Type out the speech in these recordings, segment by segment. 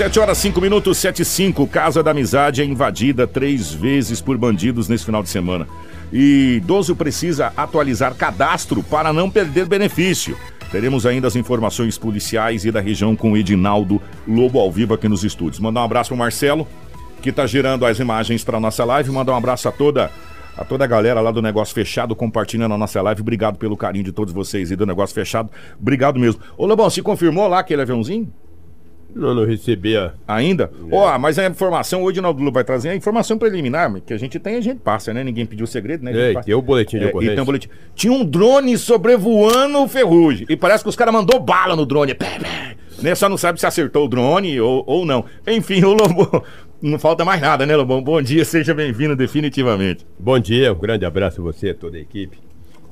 7 horas 5 minutos, 7 e 5. Casa da Amizade é invadida três vezes por bandidos nesse final de semana. E idoso precisa atualizar cadastro para não perder benefício. Teremos ainda as informações policiais e da região com o Edinaldo Lobo ao vivo aqui nos estúdios. Mandar um abraço pro Marcelo, que está gerando as imagens para nossa live. Mandar um abraço a toda a toda a galera lá do Negócio Fechado compartilhando a nossa live. Obrigado pelo carinho de todos vocês e do Negócio Fechado. Obrigado mesmo. Ô, Lobão, se confirmou lá aquele aviãozinho? Não, não recebi a... Ainda? Ó, mas a informação, hoje o Edinaldo Lobo vai trazer a informação preliminar, que a gente tem, a gente passa, né? Ninguém pediu segredo, né? É, tem o boletim de É, ocorrência. tem um boletim. Tinha um drone sobrevoando o Ferrugem. E parece que os caras mandou bala no drone. Pé, pé. Né? Só não sabe se acertou o drone ou, ou não. Enfim, o Lobo. Não falta mais nada, né, Lobão? Bom dia, seja bem-vindo definitivamente. Bom dia, um grande abraço a você, a toda a equipe,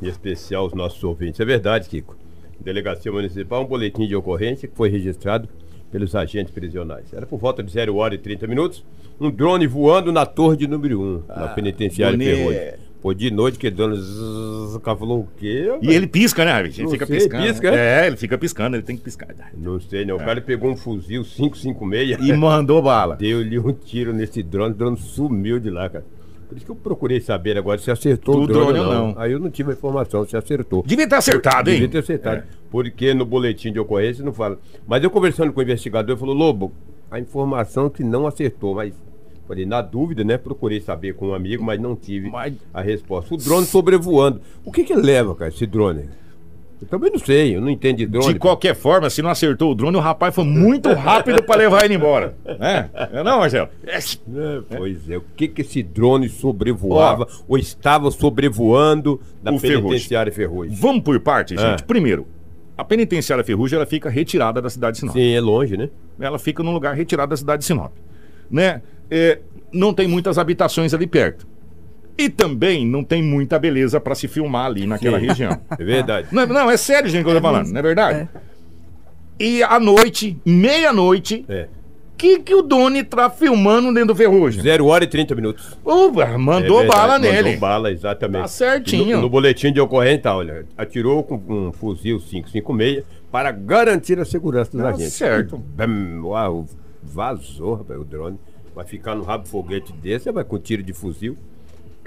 em especial os nossos ouvintes. É verdade, Kiko. Delegacia Municipal, um boletim de ocorrência que foi registrado pelos agentes prisionais. Era por volta de 0 hora e 30 minutos, um drone voando na torre de número 1, na penitenciária bonito. Ferrugem. Pô, de noite que dando zzz, o cara falou o quê? E ele pisca, né? Ele Não fica sei, piscando. pisca, é, ele fica piscando, ele tem que piscar. Não sei, né? O cara pegou um fuzil 556 E mandou bala. Deu-lhe um tiro nesse drone, o drone sumiu de lá, cara. Por isso que eu procurei saber agora se acertou O o drone, ou não. não. Aí eu não tive a informação se acertou. Devia ter acertado, hein? Devia ter acertado. Porque no boletim de ocorrência não fala. Mas eu conversando com o investigador, ele falou, Lobo, a informação é que não acertou, mas. Falei, na dúvida, né? Procurei saber com um amigo, mas não tive Mas- a resposta. O drone sobrevoando. O que que leva, cara, esse drone? Eu também não sei, eu não entendo de drone. De qualquer forma, se não acertou o drone, o rapaz foi muito rápido pra levar ele embora. Né? É não, Marcelo? É. Pois é, o que que esse drone sobrevoava ou estava sobrevoando na Ferrugem. penitenciária Ferrugem? Vamos por partes, É. gente. Primeiro, a penitenciária Ferrugem ela fica retirada da cidade de Sinop. Sim, é longe, né? Ela fica num lugar retirado da cidade de Sinop. Né? É, não tem muitas habitações ali perto. E também não tem muita beleza pra se filmar ali naquela região. É verdade. Não, não, é sério, gente, que eu tô falando, não é verdade? E à noite, meia-noite, É. que, que o Doni tá filmando dentro do Ferrugem? 0 hora e 30 minutos. Opa, mandou É verdade, bala mandou nele. bala, exatamente. Tá certinho. No, no boletim de ocorrência, tá, olha, atirou com um fuzil 556 para garantir a segurança dos Tá agentes. certo. Bam, uau, vazou, rapaz, o drone. Vai ficar no rabo foguete desse, vai com tiro de fuzil.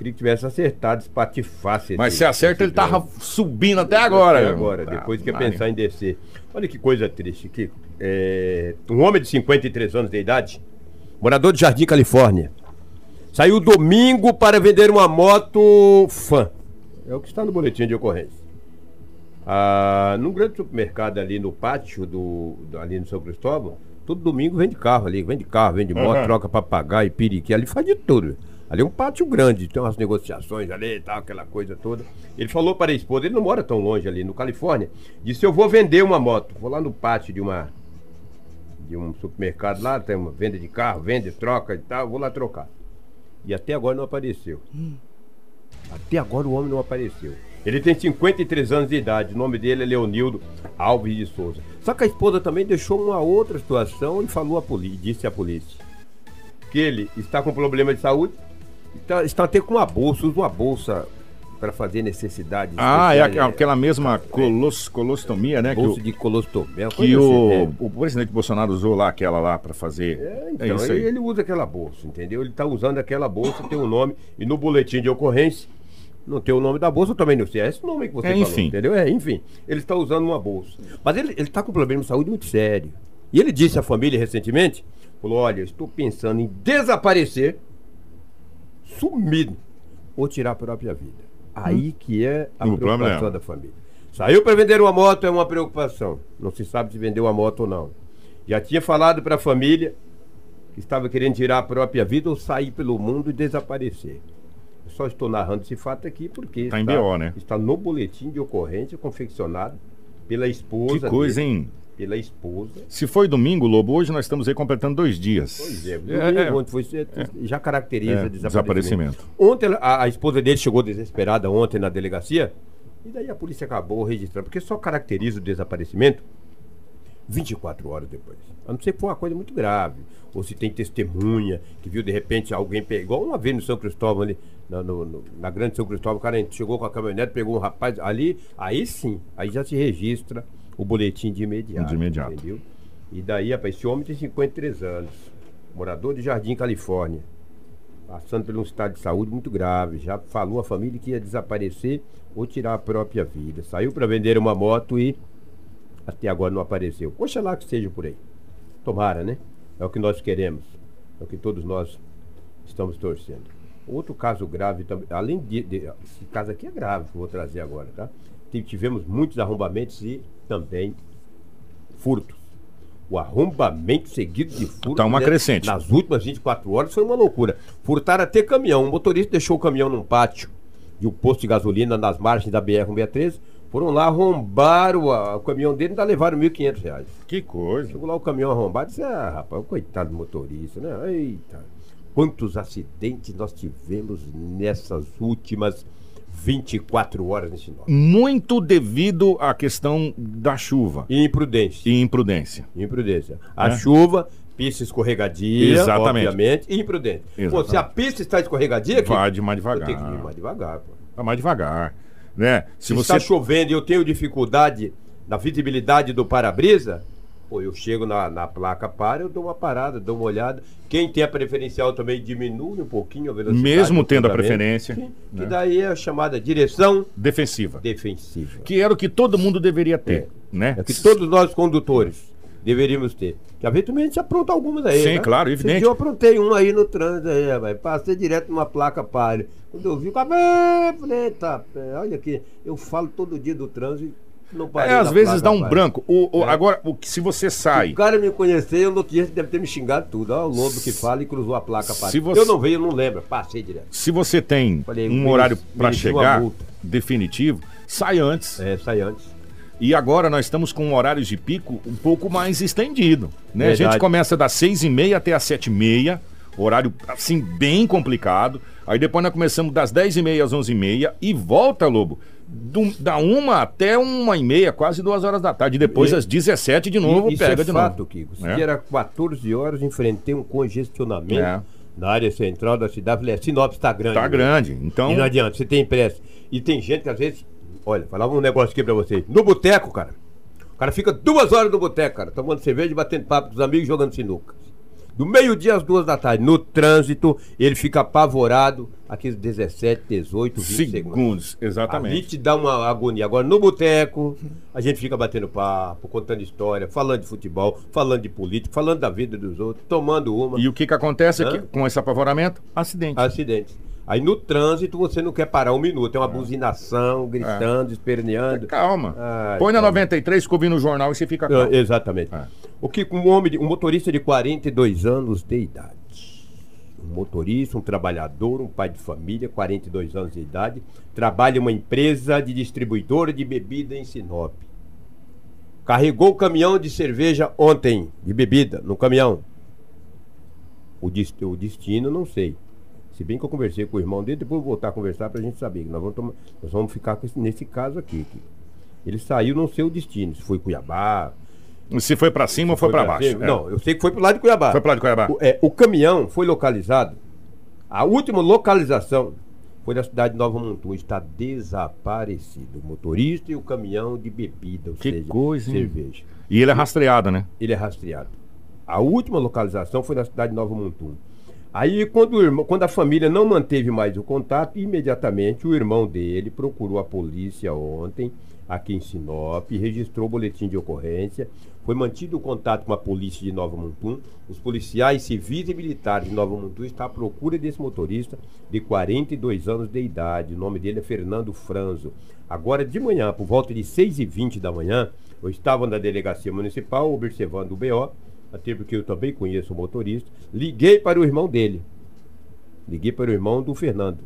Queria que tivesse acertado, espatifasse. Mas esse- se acerta, ele tava subindo até agora. Até agora, depois que ia pensar em descer. Olha que coisa triste, Kiko. É, um homem de 53 anos de idade, morador de Jardim, Califórnia, saiu domingo para vender uma moto fã. É o que está no boletim de ocorrência. Ah, num grande supermercado ali no pátio do, ali no São Cristóvão, todo domingo vende carro ali, vende carro, vende moto, Aham. troca papagaio, periquito, ali faz de tudo. Ali é um pátio grande, tem umas negociações ali e tal, aquela coisa toda. Ele falou para a esposa, ele não mora tão longe ali no Califórnia, disse: Eu vou vender uma moto. Vou lá no pátio de uma de um supermercado lá, tem uma venda de carro, vende, troca e tal, vou lá trocar. E até agora não apareceu. Até agora o homem não apareceu. Ele tem 53 anos de idade, o nome dele é Leonildo Alves de Souza. Só que a esposa também deixou uma outra situação e falou a polícia, disse à polícia que ele está com problema de saúde, está, está até com uma bolsa, usa uma bolsa para fazer necessidades. Ah, é aquela mesma colos, colostomia, né? Que, bolsa o, de colostomia. que o, assim, é. o presidente Bolsonaro usou lá, aquela lá, pra fazer. É, É, então, isso aí. ele usa aquela bolsa, entendeu? Ele está usando aquela bolsa, tem o nome, e no boletim de ocorrência não tem o nome da bolsa, eu também não sei. É esse nome que você É, falou, enfim. entendeu? É, enfim. Ele está usando uma bolsa. Mas ele está com um problema de saúde muito sério. E ele disse à família recentemente, falou, olha, estou pensando em desaparecer, sumido, ou tirar a própria vida. Aí que é a O preocupação problema. da família. Saiu para vender uma moto é uma preocupação. Não se sabe se vendeu a moto ou não. Já tinha falado para a família que estava querendo tirar a própria vida ou sair pelo mundo e desaparecer. Eu só estou narrando esse fato aqui porque Tá em está, BO, né? está no boletim de ocorrência confeccionado pela esposa. Que coisa, dele, hein? Pela esposa. Se foi domingo, Lobo, hoje nós estamos aí completando dois dias. Pois é, É, domingo, é, ontem foi, já caracteriza É, desaparecimento. desaparecimento. Ontem a, a esposa dele chegou desesperada ontem na delegacia e daí a polícia acabou registrando, porque só caracteriza o desaparecimento 24 horas depois. A não ser que for uma coisa muito grave. Ou se tem testemunha que viu de repente alguém pegou. Uma vez no São Cristóvão ali, na, no- no- na grande São Cristóvão, o cara chegou com a caminhonete, pegou um rapaz ali, aí sim, aí já se registra o boletim de imediato. De imediato. Entendeu? E daí, rapaz, esse homem tem 53 anos, morador de Jardim, Califórnia, passando por um estado de saúde muito grave. Já falou à família que ia desaparecer ou tirar a própria vida. Saiu para vender uma moto e até agora não apareceu. Oxalá que seja por aí. Tomara, né? É o que nós queremos. É o que todos nós estamos torcendo. Outro caso grave também, além de, de, Esse caso aqui é grave, que eu vou trazer agora, tá? Tivemos muitos arrombamentos e também furtos. O arrombamento seguido de furto. Tá uma né, crescente. Nas últimas 24 horas foi uma loucura. Furtaram até caminhão. O motorista deixou o caminhão num pátio de um posto de gasolina nas margens da BR-163. Foram lá, arrombaram o, o caminhão dele e ainda levaram R$ 1.500. Que coisa. Chegou lá o caminhão arrombado e disse: Ah, rapaz, coitado do motorista, né? Eita. Quantos acidentes nós tivemos nessas últimas 24 horas nesse norte. Muito devido à questão da chuva. E imprudência. E imprudência. Imprudência. A é. chuva, pista escorregadia, Exatamente. obviamente, e imprudente. Pô, se a pista está escorregadia, vai de mais devagar. Tem que ir mais devagar, pô. Vai mais devagar. Né? Se, se você... está chovendo e eu tenho dificuldade na visibilidade do para-brisa, Pô, eu chego na, na placa para, eu dou uma parada, dou uma olhada. Quem tem a preferencial também diminui um pouquinho a velocidade. Mesmo tendo a preferência. Que, né? daí é a chamada direção defensiva. Defensiva. Que era o que todo mundo deveria ter. É. Né? É que todos nós condutores deveríamos ter. Que eventualmente apronta algumas aí. Sim, né? claro, evidente. Eu aprontei um aí no trânsito aí, vai. Passei direto numa placa pare. Quando eu vi, eu falei, olha aqui, eu falo todo dia do trânsito é, às vezes dá um branco. O, o é. Agora, o, se você sai. Se o cara me conhecer, o dia deve ter me xingado tudo. Ó, o lobo que fala e cruzou a placa. Se você... Eu não veio, eu não lembro. Passei direto. Se você tem Falei, um horário para chegar definitivo, sai antes. É, sai antes. E agora nós estamos com horários de pico um pouco mais estendido. Né? A gente começa das seis e meia até as sete e meia. Horário, assim, bem complicado. Aí depois nós começamos das dez e meia às onze e meia. E volta, Lobo, do, da uma até uma e meia, quase duas horas da tarde. Depois, e, às 17 de novo, e, pega é de fato, novo. Kiko. Se é. era 14 horas, enfrentei um congestionamento é. na área central da cidade. Falei, Sinop está grande. Está grande, então... E não adianta, você tem pressa. E tem gente que às vezes... Olha, falava um negócio aqui pra vocês. No boteco, cara. O cara fica duas horas no boteco, cara, tomando cerveja, batendo papo com os amigos, jogando sinuca. Do meio-dia às duas da tarde, no trânsito, ele fica apavorado, aqueles 17, 18, 20 segundos. segundos. Exatamente. Ali te dá uma agonia. Agora, no boteco, a gente fica batendo papo, contando história, falando de futebol, falando de política, falando da vida dos outros, tomando uma. E o que, que acontece aqui, com esse apavoramento? Acidente. Acidente. Aí no trânsito você não quer parar um minuto, é uma é. buzinação, gritando, é. esperneando. Calma. Ai, Põe na 93, que no jornal e você fica calmo. exatamente. É. O que um homem, um motorista de 42 anos de idade. Um motorista, um trabalhador, um pai de família, 42 anos de idade, trabalha em uma empresa de distribuidora de bebida em Sinop. Carregou o caminhão de cerveja ontem, de bebida, no caminhão. O, destino, não sei. Se bem que eu conversei com o irmão dele, depois eu vou voltar a conversar pra gente saber. Nós vamos, tomar, nós vamos ficar esse, nesse caso aqui, aqui. Ele saiu, não sei o destino. Se foi Cuiabá, se foi para cima ou foi, foi para baixo? É. Não, eu sei que foi pro lado de Cuiabá. Foi pro lado de Cuiabá. O, é, o caminhão foi localizado. A última localização foi na cidade de Nova Montum. Está desaparecido. O motorista e o caminhão de bebida, ou que seja, coisa, cerveja. E ele é rastreado, né? Ele é rastreado. A última localização foi na cidade de Nova Montum. Aí, quando, o irmão, quando a família não manteve mais o contato, imediatamente o irmão dele procurou a polícia ontem aqui em Sinop, registrou o boletim de ocorrência, foi mantido o contato com a polícia de Nova Mutum. Os policiais civis e militares de Nova Mutum estão à procura desse motorista de 42 anos de idade. O nome dele é Fernando Franzo. Agora de manhã, por volta de 6h20 da manhã, eu estava na delegacia municipal observando o BO, até porque eu também conheço o motorista. Liguei para o irmão dele. Liguei para o irmão do Fernando.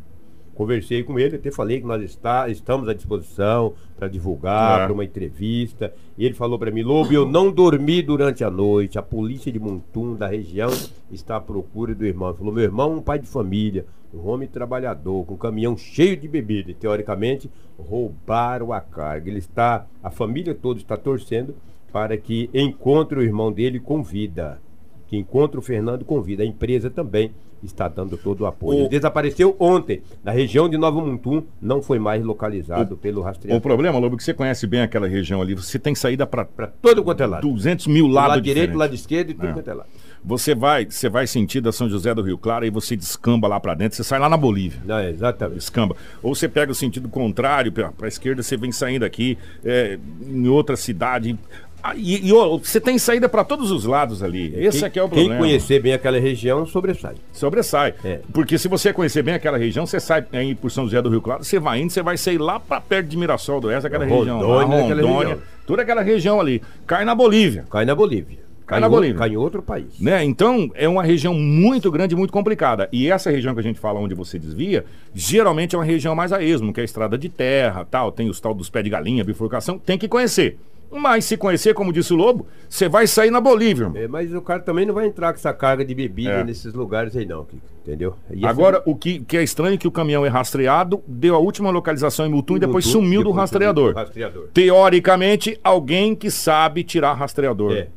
Conversei com ele, até falei que nós está, estamos à disposição para divulgar, é. para uma entrevista. E ele falou para mim, Lobo, eu não dormi durante a noite. A polícia de Montum, da região, está à procura do irmão. Ele falou, meu irmão é um pai de família, um homem trabalhador, com um caminhão cheio de bebida. E, teoricamente, roubaram a carga. Ele está, a família toda está torcendo para que encontre o irmão dele com vida. Que encontra o Fernando com vida. A empresa também está dando todo o apoio. Ele desapareceu ontem, na região de Novo Mutum, não foi mais localizado O- pelo rastreador. O problema, Lobo, é que você conhece bem aquela região ali, você tem saída para Para todo quanto é lado. 200 mil Do lados lado direito, lado esquerdo e tudo É. quanto é lado. Você vai, você vai sentir da São José do Rio Claro e você descamba lá pra dentro, você sai lá na Bolívia. Não, é, exatamente. Descamba. Ou você pega o sentido contrário, pra, pra esquerda, você vem saindo aqui é, em outra cidade. Ah, E, e, você tem saída pra todos os lados ali. Esse quem, aqui é o Quem problema. conhecer bem aquela região sobressai. Sobressai. É. Porque se você conhecer bem aquela região, você sai aí por São José do Rio Claro, você vai indo, você vai sair lá pra perto de Mirassol do Oeste, aquela Rondônia, região. Lá, Rondônia, toda aquela região ali. Cai na Bolívia. Cai na Bolívia. Cai na Bolívia. Cai em outro país. Né? Então, é uma região muito grande e muito complicada. E essa região que a gente fala onde você desvia, geralmente é uma região mais a esmo, que é a estrada de terra, tal, tem os tal dos pés de galinha, bifurcação, tem que conhecer. Mas se conhecer, como disse o Lobo, você vai sair na Bolívia, irmão. É, mas o cara também não vai entrar com essa carga de bebida É. nesses lugares aí, não, Kiko, entendeu? E essa- Agora, o que, que é estranho é que o caminhão é rastreado, deu a última localização em Mutum e depois Mutum, sumiu do depois rastreador. sumiu do rastreador. Teoricamente, alguém que sabe tirar rastreador É.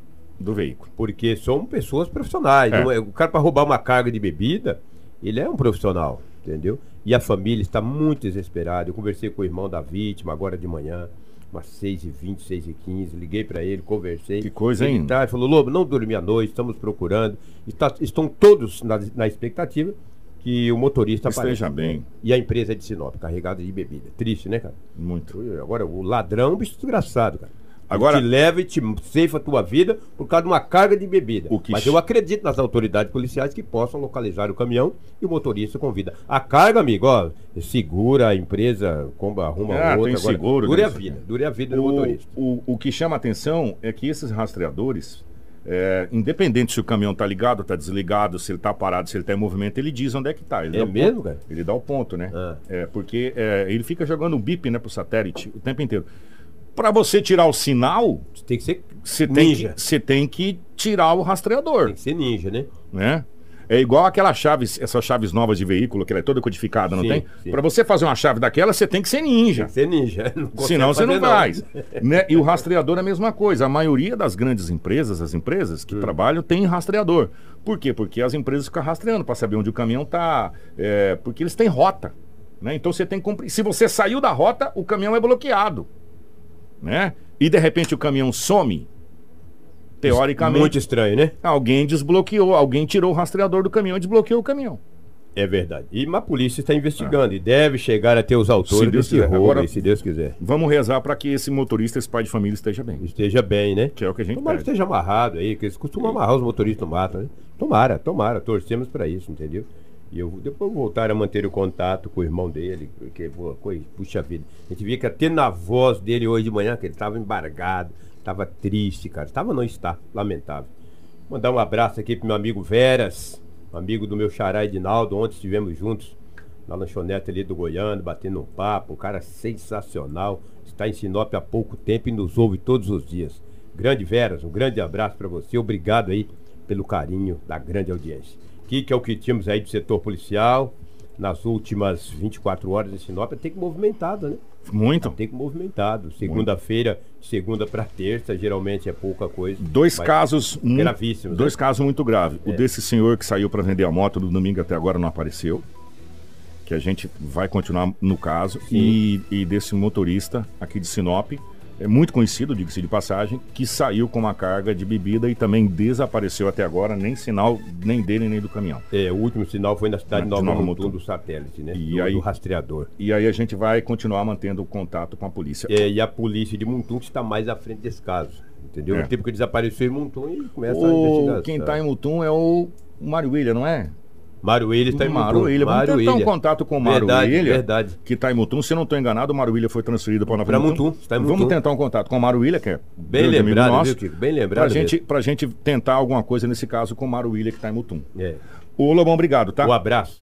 do veículo. Porque são pessoas profissionais. É. é- o cara, para roubar uma carga de bebida, ele é um profissional, entendeu? E a família está muito desesperada. Eu conversei com o irmão da vítima agora de manhã, umas 6h20, 6h15. Liguei para ele, conversei. Que coisa, ele hein? Tá, ele falou: Lobo, não dormi à noite, estamos procurando. Está- estão todos na, na expectativa que o motorista Esteja apareça. bem. E a empresa é de Sinop, carregada de bebida. Triste, né, cara? Muito. Agora, o ladrão é um bicho desgraçado, cara. Agora- te leva e te ceifa a tua vida por causa de uma carga de bebida. O que Mas eu acredito nas autoridades policiais que possam localizar o caminhão e o motorista com vida. A carga, amigo, ó, segura a empresa, comba, arruma Ah, outra. tem seguro, Dure a vida, dure a vida do O, motorista. o, o que chama atenção é que esses rastreadores, é, independente se o caminhão tá ligado, tá desligado, se ele tá parado, se ele tá em movimento, ele diz onde é que tá. Ele É mesmo, ponto. cara? Ele dá o ponto, né? Ah. É, porque é, ele fica jogando um bip né, pro satélite o tempo inteiro. Para você tirar o sinal, Tem que ser você tem, ninja. que, você tem que tirar o rastreador, Tem que ser ninja, né? né? É igual aquelas chaves, essas chaves novas de veículo, que ela é toda codificada, não Sim, tem? Para você fazer uma chave daquela, você tem que ser ninja. Tem que ser ninja. Não Senão você não faz. né? E o rastreador é a mesma coisa. A maioria das grandes empresas, as empresas Hum. que trabalham, tem rastreador. Por quê? Porque as empresas ficam rastreando para saber onde o caminhão está. porque eles têm rota. Né? Então você tem que cumprir. Se você saiu da rota, o caminhão é bloqueado. Né? E de repente o caminhão some. Teoricamente, Muito estranho, né? alguém desbloqueou, alguém tirou o rastreador do caminhão e desbloqueou o caminhão. É verdade. E a polícia está investigando e deve chegar a ter os autores desse quiser. roubo, Agora- se Deus quiser. Vamos rezar para que esse motorista, esse pai de família, esteja bem. Esteja bem, né? Que é o que a gente Tomara que pede. esteja amarrado aí, que eles costumam amarrar os motoristas no mato, né? Tomara, tomara, torcemos para isso, entendeu? E eu depois vou voltar a manter o contato com o irmão dele, porque, pô, coi- puxa vida. A gente via que até na voz dele hoje de manhã, que ele estava embargado, estava triste, cara. Estava, não está, lamentável. Mandar um abraço aqui pro meu amigo Veras, amigo do meu xará Edinaldo. Ontem estivemos juntos na lanchonete ali do Goiânia, batendo um papo. Um cara sensacional. Está em Sinop há pouco tempo e nos ouve todos os dias. Grande Veras, um grande abraço para você. Obrigado aí pelo carinho da grande audiência. Que que é o que tínhamos aí do setor policial nas últimas 24 horas em Sinop. Tem que movimentado, né? Muito. Tem que movimentado. Segunda-feira, segunda para terça, geralmente é pouca coisa. Dois casos gravíssimos, Dois né? casos muito graves. O É. desse senhor que saiu para vender a moto do domingo até agora não apareceu. Que a gente vai continuar no caso. E, e desse motorista aqui de Sinop, é muito conhecido, diga-se de passagem, que saiu com uma carga de bebida e também desapareceu até agora, nem sinal nem dele nem do caminhão. É, o último sinal foi na cidade de de Nova Nova Mutum do satélite, né? E do, aí- do rastreador. E aí a gente vai continuar mantendo o contato com a polícia. É, e a polícia de Mutum está mais à frente desse caso. Entendeu? É. O tempo que desapareceu em Mutum e começa a O, investigação. quem está em Mutum é o Mário William, não é? Mário Willis está em Mutum. Mário William. Vamos tentar um William. contato com o Mário Verdade, William, verdade. que está em Mutum. Se eu não estou enganado, o Mário William foi transferido para Nova Mutum, está em Vamos Mutum. tentar um contato com o Mário William, que é Bem lembrado, nosso, viu? Bem lembrado. gente, mesmo. pra gente tentar alguma coisa nesse caso com o Mário William, que está em Mutum. É. Ô, Lobão, obrigado, tá? Um abraço.